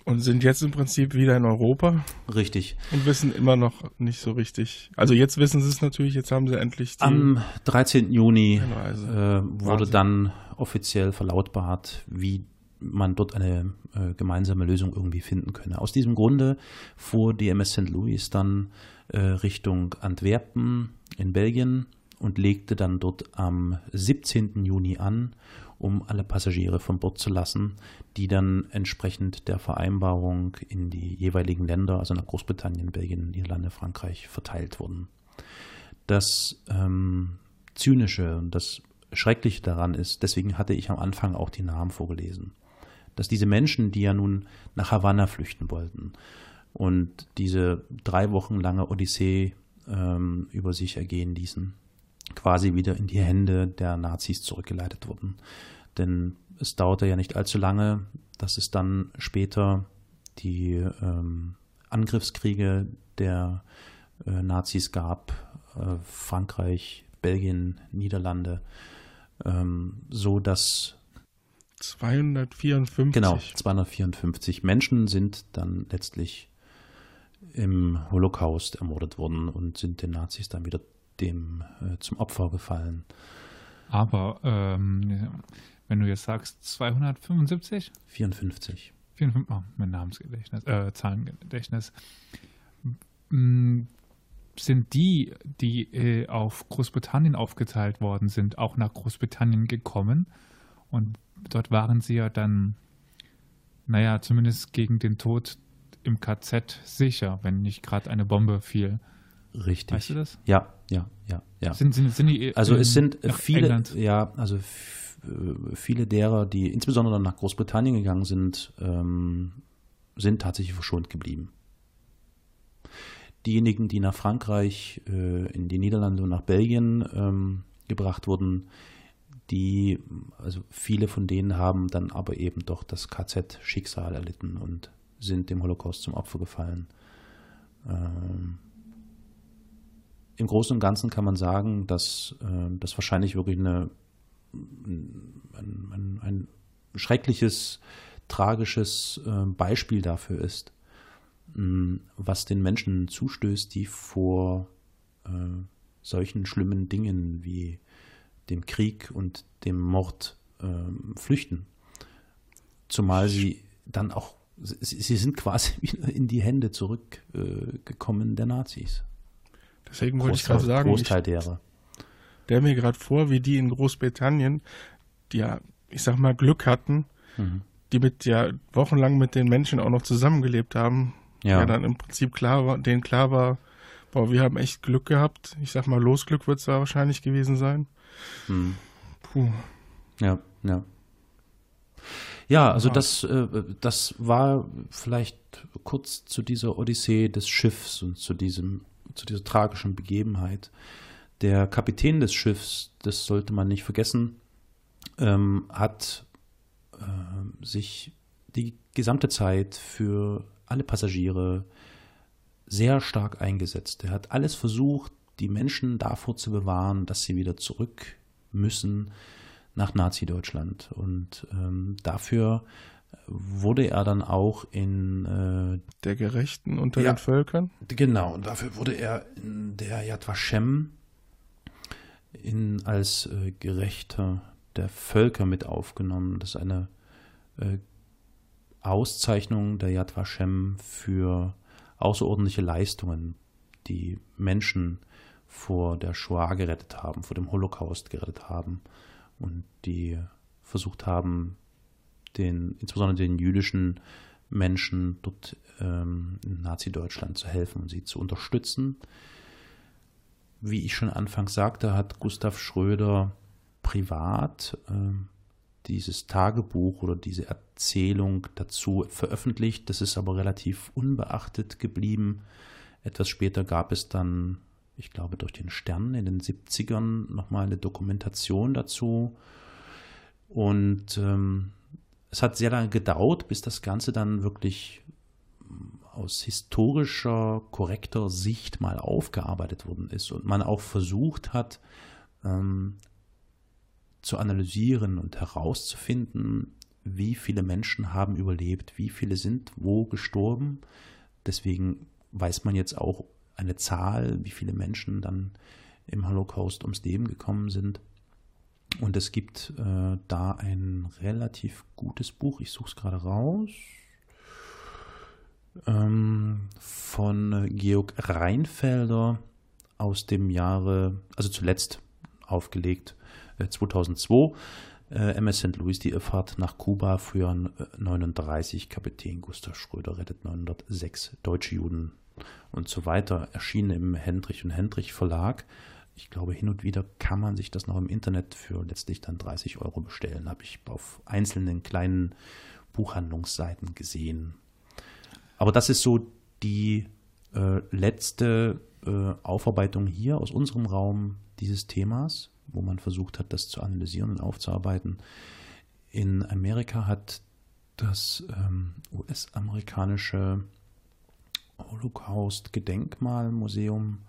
Und sind jetzt im Prinzip wieder in Europa. Richtig. Und wissen immer noch nicht so richtig. Also jetzt wissen sie es natürlich, jetzt haben sie endlich die Am 13. Juni äh, wurde dann offiziell verlautbart, wie man dort eine äh, gemeinsame Lösung irgendwie finden könne. Aus diesem Grunde fuhr DMS St. Louis dann äh, Richtung Antwerpen in Belgien und legte dann dort am 17. Juni an, um alle Passagiere von Bord zu lassen, die dann entsprechend der Vereinbarung in die jeweiligen Länder, also nach Großbritannien, Belgien, Niederlande, Frankreich, verteilt wurden. Das ähm, Zynische und das Schreckliche daran ist, deswegen hatte ich am Anfang auch die Namen vorgelesen dass diese Menschen, die ja nun nach Havanna flüchten wollten und diese drei Wochen lange Odyssee ähm, über sich ergehen ließen, quasi wieder in die Hände der Nazis zurückgeleitet wurden. Denn es dauerte ja nicht allzu lange, dass es dann später die ähm, Angriffskriege der äh, Nazis gab, äh, Frankreich, Belgien, Niederlande, ähm, so dass 254. Genau, 254 Menschen sind dann letztlich im Holocaust ermordet worden und sind den Nazis dann wieder dem äh, zum Opfer gefallen. Aber ähm, wenn du jetzt sagst 275? 54. 54 oh, mein Namensgedächtnis, äh, Zahlengedächtnis. Sind die, die äh, auf Großbritannien aufgeteilt worden sind, auch nach Großbritannien gekommen? Und dort waren sie ja dann, naja, zumindest gegen den Tod im KZ sicher, wenn nicht gerade eine Bombe fiel. Richtig. Weißt du das? Ja, ja, ja, ja. Sind, sind, sind die also es sind viele, England? ja, also äh, viele derer, die insbesondere nach Großbritannien gegangen sind, ähm, sind tatsächlich verschont geblieben. Diejenigen, die nach Frankreich, äh, in die Niederlande und nach Belgien ähm, gebracht wurden, die, also viele von denen haben dann aber eben doch das KZ-Schicksal erlitten und sind dem Holocaust zum Opfer gefallen. Ähm, Im Großen und Ganzen kann man sagen, dass äh, das wahrscheinlich wirklich eine, ein, ein, ein schreckliches, tragisches äh, Beispiel dafür ist, mh, was den Menschen zustößt, die vor äh, solchen schlimmen Dingen wie dem Krieg und dem Mord äh, flüchten. Zumal sie dann auch, sie, sie sind quasi wieder in die Hände zurückgekommen äh, der Nazis. Deswegen wollte ich gerade sagen, Großteil ich, derer. Der mir gerade vor, wie die in Großbritannien, die ja, ich sag mal, Glück hatten, mhm. die mit ja wochenlang mit den Menschen auch noch zusammengelebt haben, ja, ja dann im Prinzip klar war, denen klar war, boah, wir haben echt Glück gehabt. Ich sag mal, Losglück wird es wahrscheinlich gewesen sein. Hm. Puh. Ja, ja. Ja, also das, äh, das war vielleicht kurz zu dieser Odyssee des Schiffs und zu diesem, zu dieser tragischen Begebenheit. Der Kapitän des Schiffs, das sollte man nicht vergessen, ähm, hat äh, sich die gesamte Zeit für alle Passagiere sehr stark eingesetzt. Er hat alles versucht, die Menschen davor zu bewahren, dass sie wieder zurück müssen nach Nazi-Deutschland. Und ähm, dafür wurde er dann auch in äh, der Gerechten unter ja, den Völkern. Genau, und dafür wurde er in der Yad Vashem in, als äh, Gerechter der Völker mit aufgenommen. Das ist eine äh, Auszeichnung der Yad Vashem für außerordentliche Leistungen, die Menschen vor der Shoah gerettet haben, vor dem Holocaust gerettet haben und die versucht haben, den, insbesondere den jüdischen Menschen dort ähm, in Nazi-Deutschland zu helfen und sie zu unterstützen. Wie ich schon anfangs sagte, hat Gustav Schröder privat äh, dieses Tagebuch oder diese Erzählung dazu veröffentlicht. Das ist aber relativ unbeachtet geblieben. Etwas später gab es dann, ich glaube, durch den Stern in den 70ern nochmal eine Dokumentation dazu. Und ähm, es hat sehr lange gedauert, bis das Ganze dann wirklich aus historischer, korrekter Sicht mal aufgearbeitet worden ist und man auch versucht hat, ähm, zu analysieren und herauszufinden, wie viele Menschen haben überlebt, wie viele sind wo gestorben. Deswegen weiß man jetzt auch eine Zahl, wie viele Menschen dann im Holocaust ums Leben gekommen sind. Und es gibt äh, da ein relativ gutes Buch, ich suche es gerade raus, ähm, von Georg Reinfelder aus dem Jahre, also zuletzt aufgelegt, 2002. Äh, MS St. Louis, die Irrfahrt nach Kuba, früher 39, Kapitän Gustav Schröder rettet 906 deutsche Juden und so weiter, erschienen im Hendrich und Hendrich Verlag. Ich glaube, hin und wieder kann man sich das noch im Internet für letztlich dann 30 Euro bestellen, habe ich auf einzelnen kleinen Buchhandlungsseiten gesehen. Aber das ist so die äh, letzte äh, Aufarbeitung hier aus unserem Raum dieses Themas wo man versucht hat, das zu analysieren und aufzuarbeiten. In Amerika hat das ähm, US-amerikanische Holocaust-Gedenkmalmuseum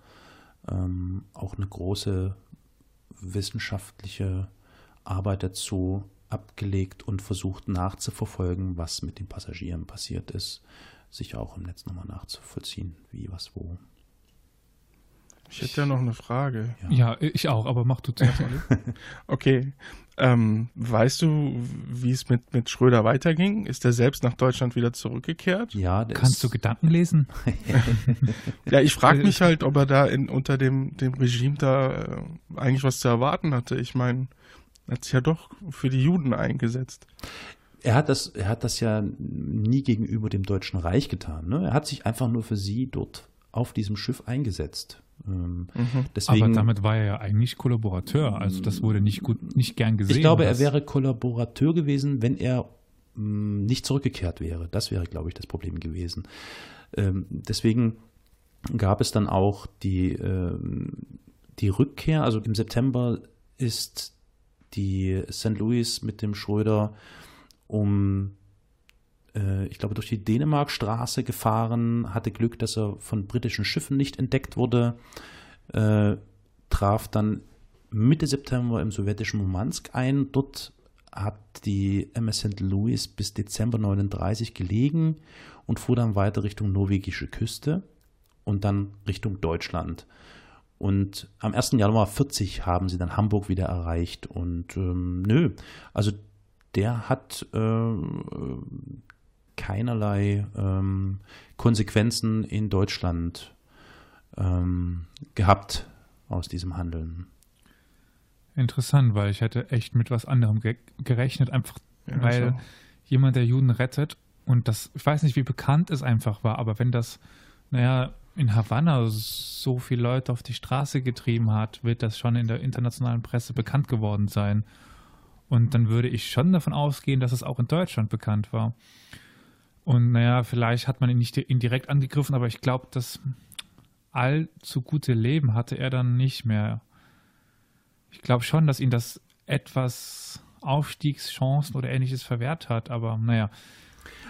ähm, auch eine große wissenschaftliche Arbeit dazu abgelegt und versucht nachzuverfolgen, was mit den Passagieren passiert ist, sich auch im Netz nochmal nachzuvollziehen, wie, was, wo. Ich hätte ja noch eine Frage. Ja, ja ich auch, aber mach du zuerst mal. okay. Ähm, weißt du, wie es mit, mit Schröder weiterging? Ist er selbst nach Deutschland wieder zurückgekehrt? Ja. Kannst du Gedanken lesen? ja, ich frage mich halt, ob er da in, unter dem, dem Regime da äh, eigentlich was zu erwarten hatte. Ich meine, er hat sich ja doch für die Juden eingesetzt. Er hat das, er hat das ja nie gegenüber dem Deutschen Reich getan. Ne? Er hat sich einfach nur für sie dort auf diesem Schiff eingesetzt. Ähm, mhm. Deswegen, Aber damit war er ja eigentlich Kollaborateur. Also das wurde nicht gut, nicht gern gesehen. Ich glaube, er wäre Kollaborateur gewesen, wenn er mh, mm, nicht zurückgekehrt wäre. Das wäre, glaube ich, das Problem gewesen. Ähm, deswegen gab es dann auch die, äh, die Rückkehr. Also im September ist die St. Louis mit dem Schröder um äh, ich glaube, durch die Dänemarkstraße gefahren, hatte Glück, dass er von britischen Schiffen nicht entdeckt wurde, äh, traf dann Mitte September im sowjetischen Murmansk ein. Dort hat die MS St. Louis bis Dezember 39 gelegen und fuhr dann weiter Richtung norwegische Küste und dann Richtung Deutschland. Und am 1. Januar 40 haben sie dann Hamburg wieder erreicht. Und ähm, nö, also der hat äh, keinerlei ähm, Konsequenzen in Deutschland ähm, gehabt aus diesem Handeln. Interessant, weil ich hätte echt mit was anderem ge gerechnet, einfach ja, weil so. jemand, der Juden rettet und das, ich weiß nicht, wie bekannt es einfach war, aber wenn das, naja, in Havanna so viele Leute auf die Straße getrieben hat, wird das schon in der internationalen Presse bekannt geworden sein. Und dann würde ich schon davon ausgehen, dass es auch in Deutschland bekannt war. Und naja, vielleicht hat man ihn nicht indirekt angegriffen, aber ich glaube, das allzu gute Leben hatte er dann nicht mehr. Ich glaube schon, dass ihn das etwas Aufstiegschancen oder ähnliches verwehrt hat, aber naja.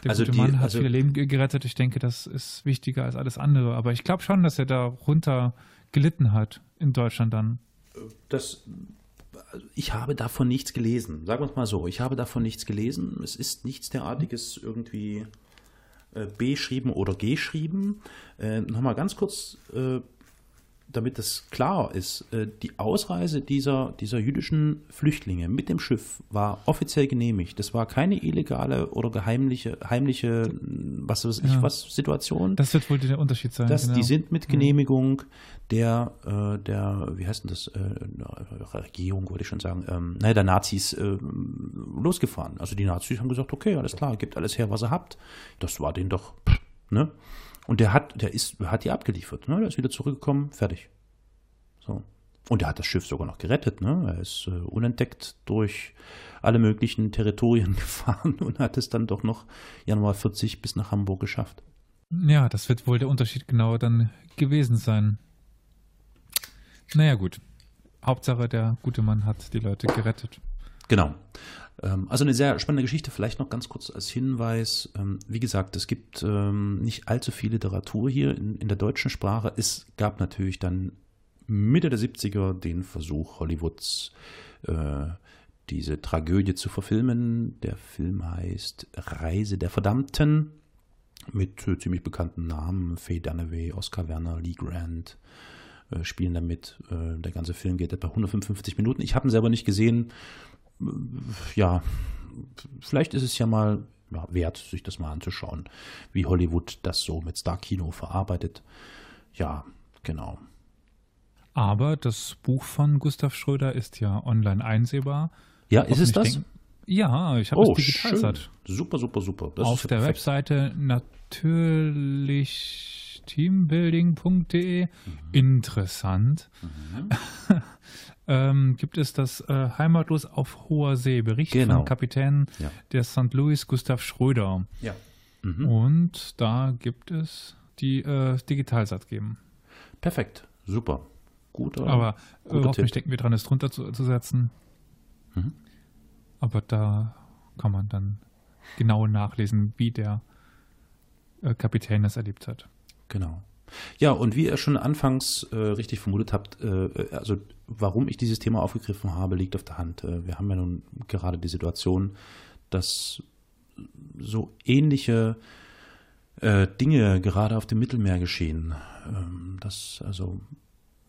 Der also gute die, Mann hat also viele Leben gerettet. Ich denke, das ist wichtiger als alles andere. Aber ich glaube schon, dass er darunter gelitten hat in Deutschland dann. Das, ich habe davon nichts gelesen. Sagen wir es mal so. Ich habe davon nichts gelesen. Es ist nichts derartiges irgendwie beschrieben oder geschrieben. Äh, Nochmal ganz kurz äh, damit es klar ist, äh, die Ausreise dieser, dieser jüdischen Flüchtlinge mit dem Schiff war offiziell genehmigt. Das war keine illegale oder geheimliche, heimliche, was weiß ich, ja. was Situation. Das wird wohl der Unterschied sein. Das, genau. Die sind mit Genehmigung der, äh, der, wie heißt denn das, äh, Regierung, wollte ich schon sagen, ähm, naja, der Nazis äh, losgefahren. Also die Nazis haben gesagt, okay, alles klar, gebt alles her, was ihr habt. Das war denen doch, ne? Und der hat, der ist, hat die abgeliefert. Ne? Der ist wieder zurückgekommen, fertig. So. Und er hat das Schiff sogar noch gerettet. Ne? Er ist äh, unentdeckt durch alle möglichen Territorien gefahren und hat es dann doch noch Januar 40 bis nach Hamburg geschafft. Ja, das wird wohl der Unterschied genau dann gewesen sein. Naja, gut. Hauptsache, der gute Mann hat die Leute gerettet. Genau. Ähm, also eine sehr spannende Geschichte, vielleicht noch ganz kurz als Hinweis. Ähm, wie gesagt, es gibt ähm, nicht allzu viel Literatur hier in, in der deutschen Sprache. Es gab natürlich dann Mitte der 70er den Versuch Hollywoods, äh, diese Tragödie zu verfilmen. Der Film heißt Reise der Verdammten mit äh, ziemlich bekannten Namen. Faye Dunaway, Oscar Werner, Lee Grant äh, spielen damit. Der ganze Film geht etwa 155 Minuten. Ich habe ihn selber nicht gesehen ja, vielleicht ist es ja mal ja, wert, sich das mal anzuschauen, wie Hollywood das so mit Star-Kino verarbeitet. Ja, genau. Aber das Buch von Gustav Schröder ist ja online einsehbar. Ja, ist es das? Denken, ja, ich habe oh, es digital Super, super, super. Das Auf der perfekt. Webseite natürlich teambuilding.de. Mhm. Interessant. Mhm. ähm, gibt es das äh, Heimatlos auf hoher See, Bericht genau. von Kapitän ja. der St. Louis Gustav Schröder. Ja. Mhm. Und da gibt es die äh, Digitalsat geben. Perfekt, super. Gut, aber äh, hoffentlich denken wir dran, es drunter zu, zu setzen. Mhm. Aber da kann man dann genau nachlesen, wie der äh, Kapitän das erlebt hat. Genau. Ja, und wie ihr schon anfangs äh, richtig vermutet habt, äh, also warum ich dieses Thema aufgegriffen habe, liegt auf der Hand. Äh, wir haben ja nun gerade die Situation, dass so ähnliche äh, Dinge gerade auf dem Mittelmeer geschehen. Ähm, dass also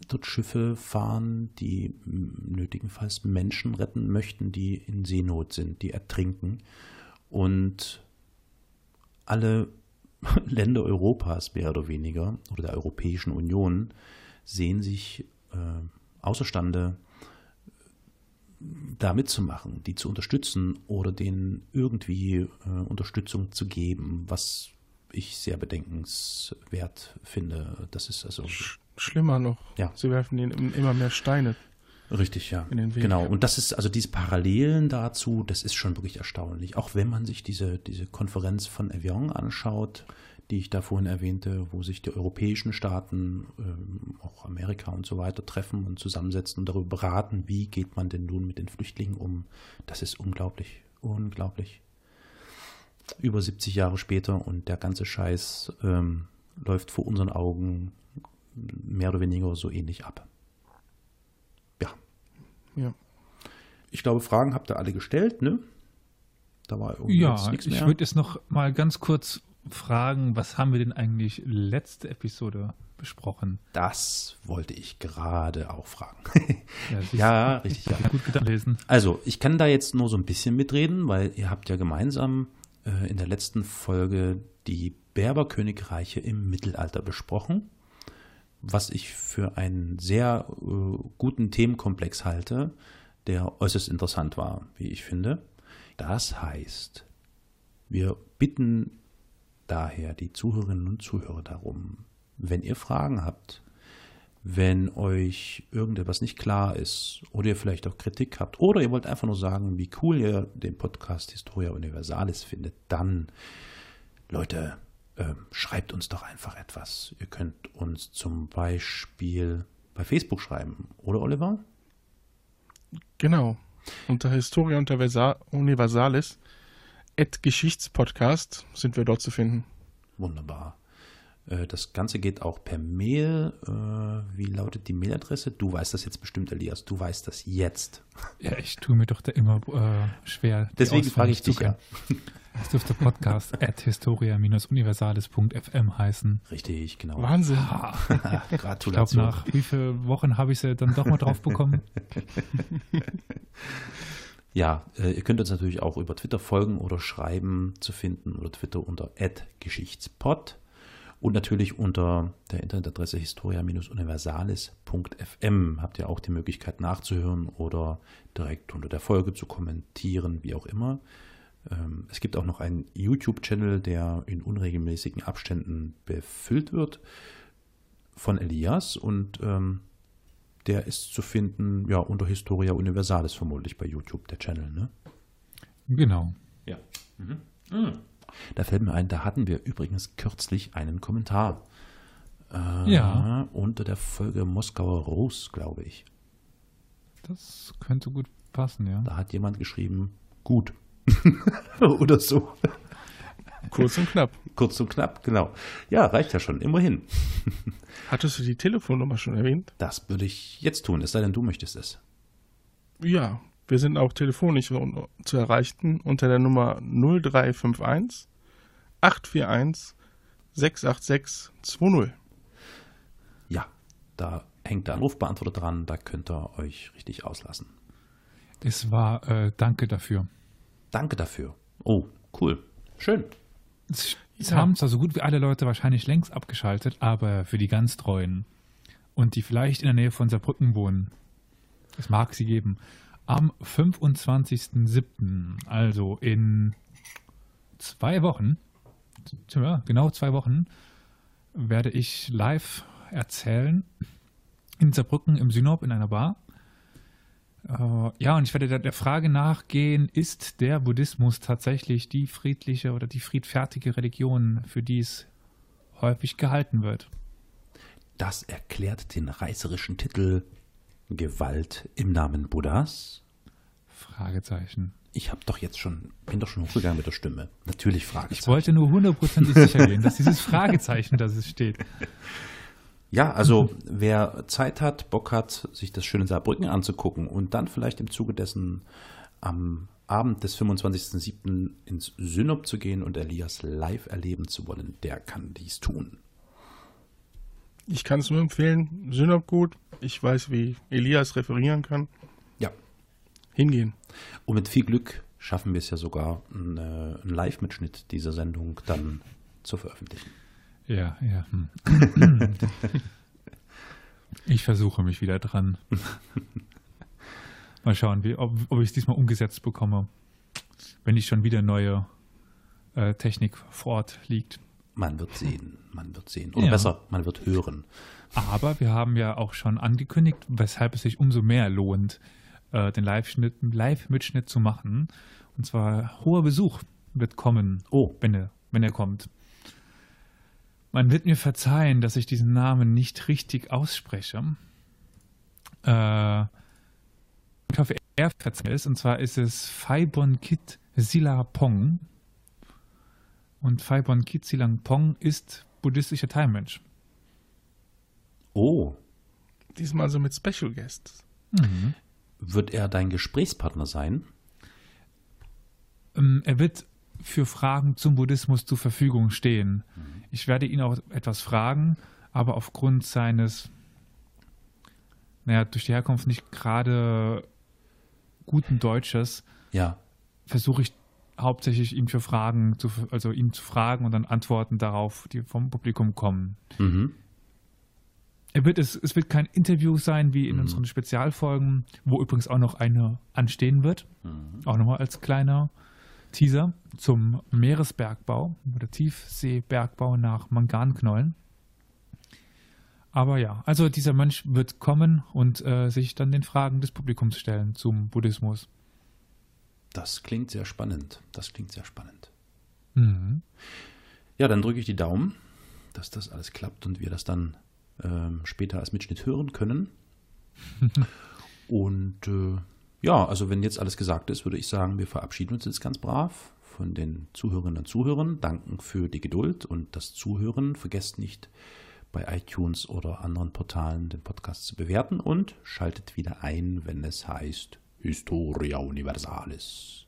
dort Schiffe fahren, die nötigenfalls Menschen retten möchten, die in Seenot sind, die ertrinken. Und alle Länder Europas mehr oder weniger oder der Europäischen Union sehen sich äh, außerstande, da mitzumachen, die zu unterstützen oder denen irgendwie äh, Unterstützung zu geben, was ich sehr bedenkenswert finde. Das ist also schlimmer noch. Ja. Sie werfen ihnen immer mehr Steine. Richtig, ja. Genau. Und das ist also diese Parallelen dazu, das ist schon wirklich erstaunlich. Auch wenn man sich diese, diese Konferenz von Evian anschaut, die ich da vorhin erwähnte, wo sich die europäischen Staaten, ähm, auch Amerika und so weiter treffen und zusammensetzen und darüber beraten, wie geht man denn nun mit den Flüchtlingen um. Das ist unglaublich, unglaublich. Über 70 Jahre später und der ganze Scheiß ähm, läuft vor unseren Augen mehr oder weniger so ähnlich ab. Ja. Ich glaube, Fragen habt ihr alle gestellt, ne? Da war irgendwie ja, nichts mehr. Ich würde jetzt noch mal ganz kurz fragen, was haben wir denn eigentlich letzte Episode besprochen? Das wollte ich gerade auch fragen. ja, ja richtig. Ja. Gut gelesen. Also, ich kann da jetzt nur so ein bisschen mitreden, weil ihr habt ja gemeinsam äh, in der letzten Folge die Berberkönigreiche im Mittelalter besprochen was ich für einen sehr äh, guten Themenkomplex halte, der äußerst interessant war, wie ich finde. Das heißt, wir bitten daher die Zuhörerinnen und Zuhörer darum, wenn ihr Fragen habt, Wenn euch irgendetwas nicht klar ist oder ihr vielleicht auch Kritik habt oder ihr wollt einfach nur sagen, wie cool ihr den Podcast Historia Universalis findet, dann, Leute, äh, schreibt uns doch einfach etwas. Ihr könnt uns zum Beispiel bei Facebook schreiben, oder Oliver? Genau. Unter Historia Universalis at Geschichtspodcast sind wir dort zu finden. Wunderbar. Äh, das Ganze geht auch per Mail. Äh, wie lautet die Mailadresse? Du weißt das jetzt bestimmt, Elias. Du weißt das jetzt. Ja, ich tue mir doch da immer äh, schwer. Deswegen frage ich dich ja. Es dürfte Podcast at historia-universalis.fm heißen. Richtig, genau. Wahnsinn. Ah, Gratulation. Ich glaube, nach wie vielen Wochen habe ich sie dann doch mal drauf bekommen? Ja, äh, ihr könnt uns natürlich auch über Twitter folgen oder schreiben zu finden oder Twitter unter @geschichtspod und natürlich unter der Internetadresse historia-universalis.fm habt ihr auch die Möglichkeit nachzuhören oder direkt unter der Folge zu kommentieren, wie auch immer. Ähm, es gibt auch noch einen YouTube-Channel, der in unregelmäßigen Abständen befüllt wird von Elias und ähm, der ist zu finden ja unter Historia Universalis vermutlich bei YouTube, der Channel, ne? Genau. Ja. Mhm. Mhm. Da fällt mir ein, da hatten wir übrigens kürzlich einen Kommentar. Äh, ja. Unter der Folge Moskauer Rose, glaube ich. Das könnte gut passen, ja. Da hat jemand geschrieben, gut. Oder so. Kurz und knapp. Kurz und knapp, genau. Ja, reicht ja schon, immerhin. Hattest du die Telefonnummer schon erwähnt? Das würde ich jetzt tun, es sei denn, du möchtest es. Ja, wir sind auch telefonisch zu erreichen unter der Nummer 0351 841 686 20. Ja, da hängt der Anrufbeantworter dran, da könnt ihr euch richtig auslassen. Es war äh, Danke dafür. Danke dafür. Oh, cool. Schön. Es ja. haben zwar so gut wie alle Leute wahrscheinlich längst abgeschaltet, aber für die ganz Treuen und die vielleicht in der Nähe von Saarbrücken wohnen, es mag sie geben, am 25.07., also in zwei Wochen, ja, genau zwei Wochen, werde ich live erzählen in Saarbrücken im Synop in einer Bar. Äh, ja, und ich werde der Frage nachgehen, ist der Buddhismus tatsächlich die friedliche oder die friedfertige Religion, für die es häufig gehalten wird? Das erklärt den reißerischen Titel Gewalt im Namen Buddhas? Fragezeichen. Ich habe doch jetzt schon, bin doch schon hochgegangen mit der Stimme. Natürlich Fragezeichen. Ich wollte nur hundertprozentig sicher gehen, dass dieses Fragezeichen, dass es steht. Ja, also wer Zeit hat, Bock hat, sich das schöne Saarbrücken anzugucken und dann vielleicht im Zuge dessen am Abend des 25.07. ins Synop zu gehen und Elias live erleben zu wollen, der kann dies tun. Ich kann es nur empfehlen. Synop gut. Ich weiß, wie Elias referieren kann. Ja. Hingehen. Und mit viel Glück schaffen wir es ja sogar, einen, einen Live-Mitschnitt dieser Sendung dann zu veröffentlichen. Ja, ja. Hm. ich versuche mich wieder dran. Mal schauen, wie, ob, ob ich es diesmal umgesetzt bekomme, wenn nicht schon wieder neue äh, Technik vor Ort liegt. Man wird sehen, man wird sehen. Oder ja. besser, man wird hören. Aber wir haben ja auch schon angekündigt, weshalb es sich umso mehr lohnt, äh, den Live-Mitschnitt Live zu machen. Und zwar hoher Besuch wird kommen, oh. wenn, er, wenn er kommt. Man wird mir verzeihen, dass ich diesen Namen nicht richtig ausspreche. Äh, ich hoffe, er verzeiht es. Und zwar ist es Phaibon Kit Silapong. Und Phaibon Kit Silapong ist buddhistischer Teilmensch. Oh. Diesmal so mit Special Guests. Mhm. Wird er dein Gesprächspartner sein? Ähm, er wird für Fragen zum Buddhismus zur Verfügung stehen. Mhm. Ich werde ihn auch etwas fragen, aber aufgrund seines, naja, durch die Herkunft nicht gerade guten Deutsches, ja. versuche ich hauptsächlich ihn für Fragen, zu, also ihn zu fragen und dann Antworten darauf, die vom Publikum kommen. Mhm. Er wird es, es wird kein Interview sein wie in mhm. unseren Spezialfolgen, wo übrigens auch noch eine anstehen wird. Mhm. Auch nochmal als kleiner Teaser zum Meeresbergbau oder Tiefseebergbau nach Manganknollen. Aber ja, also dieser Mönch wird kommen und äh, sich dann den Fragen des Publikums stellen zum Buddhismus. Das klingt sehr spannend. Das klingt sehr spannend. Mhm. Ja, dann drücke ich die Daumen, dass das alles klappt und wir das dann ähm, später als Mitschnitt hören können. und äh, ja, also wenn jetzt alles gesagt ist, würde ich sagen, wir verabschieden uns jetzt ganz brav von den Zuhörerinnen und Zuhörern, danken für die Geduld und das Zuhören. Vergesst nicht, bei iTunes oder anderen Portalen den Podcast zu bewerten und schaltet wieder ein, wenn es heißt Historia Universalis.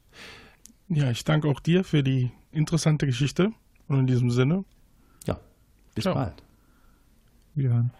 Ja, ich danke auch dir für die interessante Geschichte und in diesem Sinne. Ja, bis Ciao. bald. Wiederhören.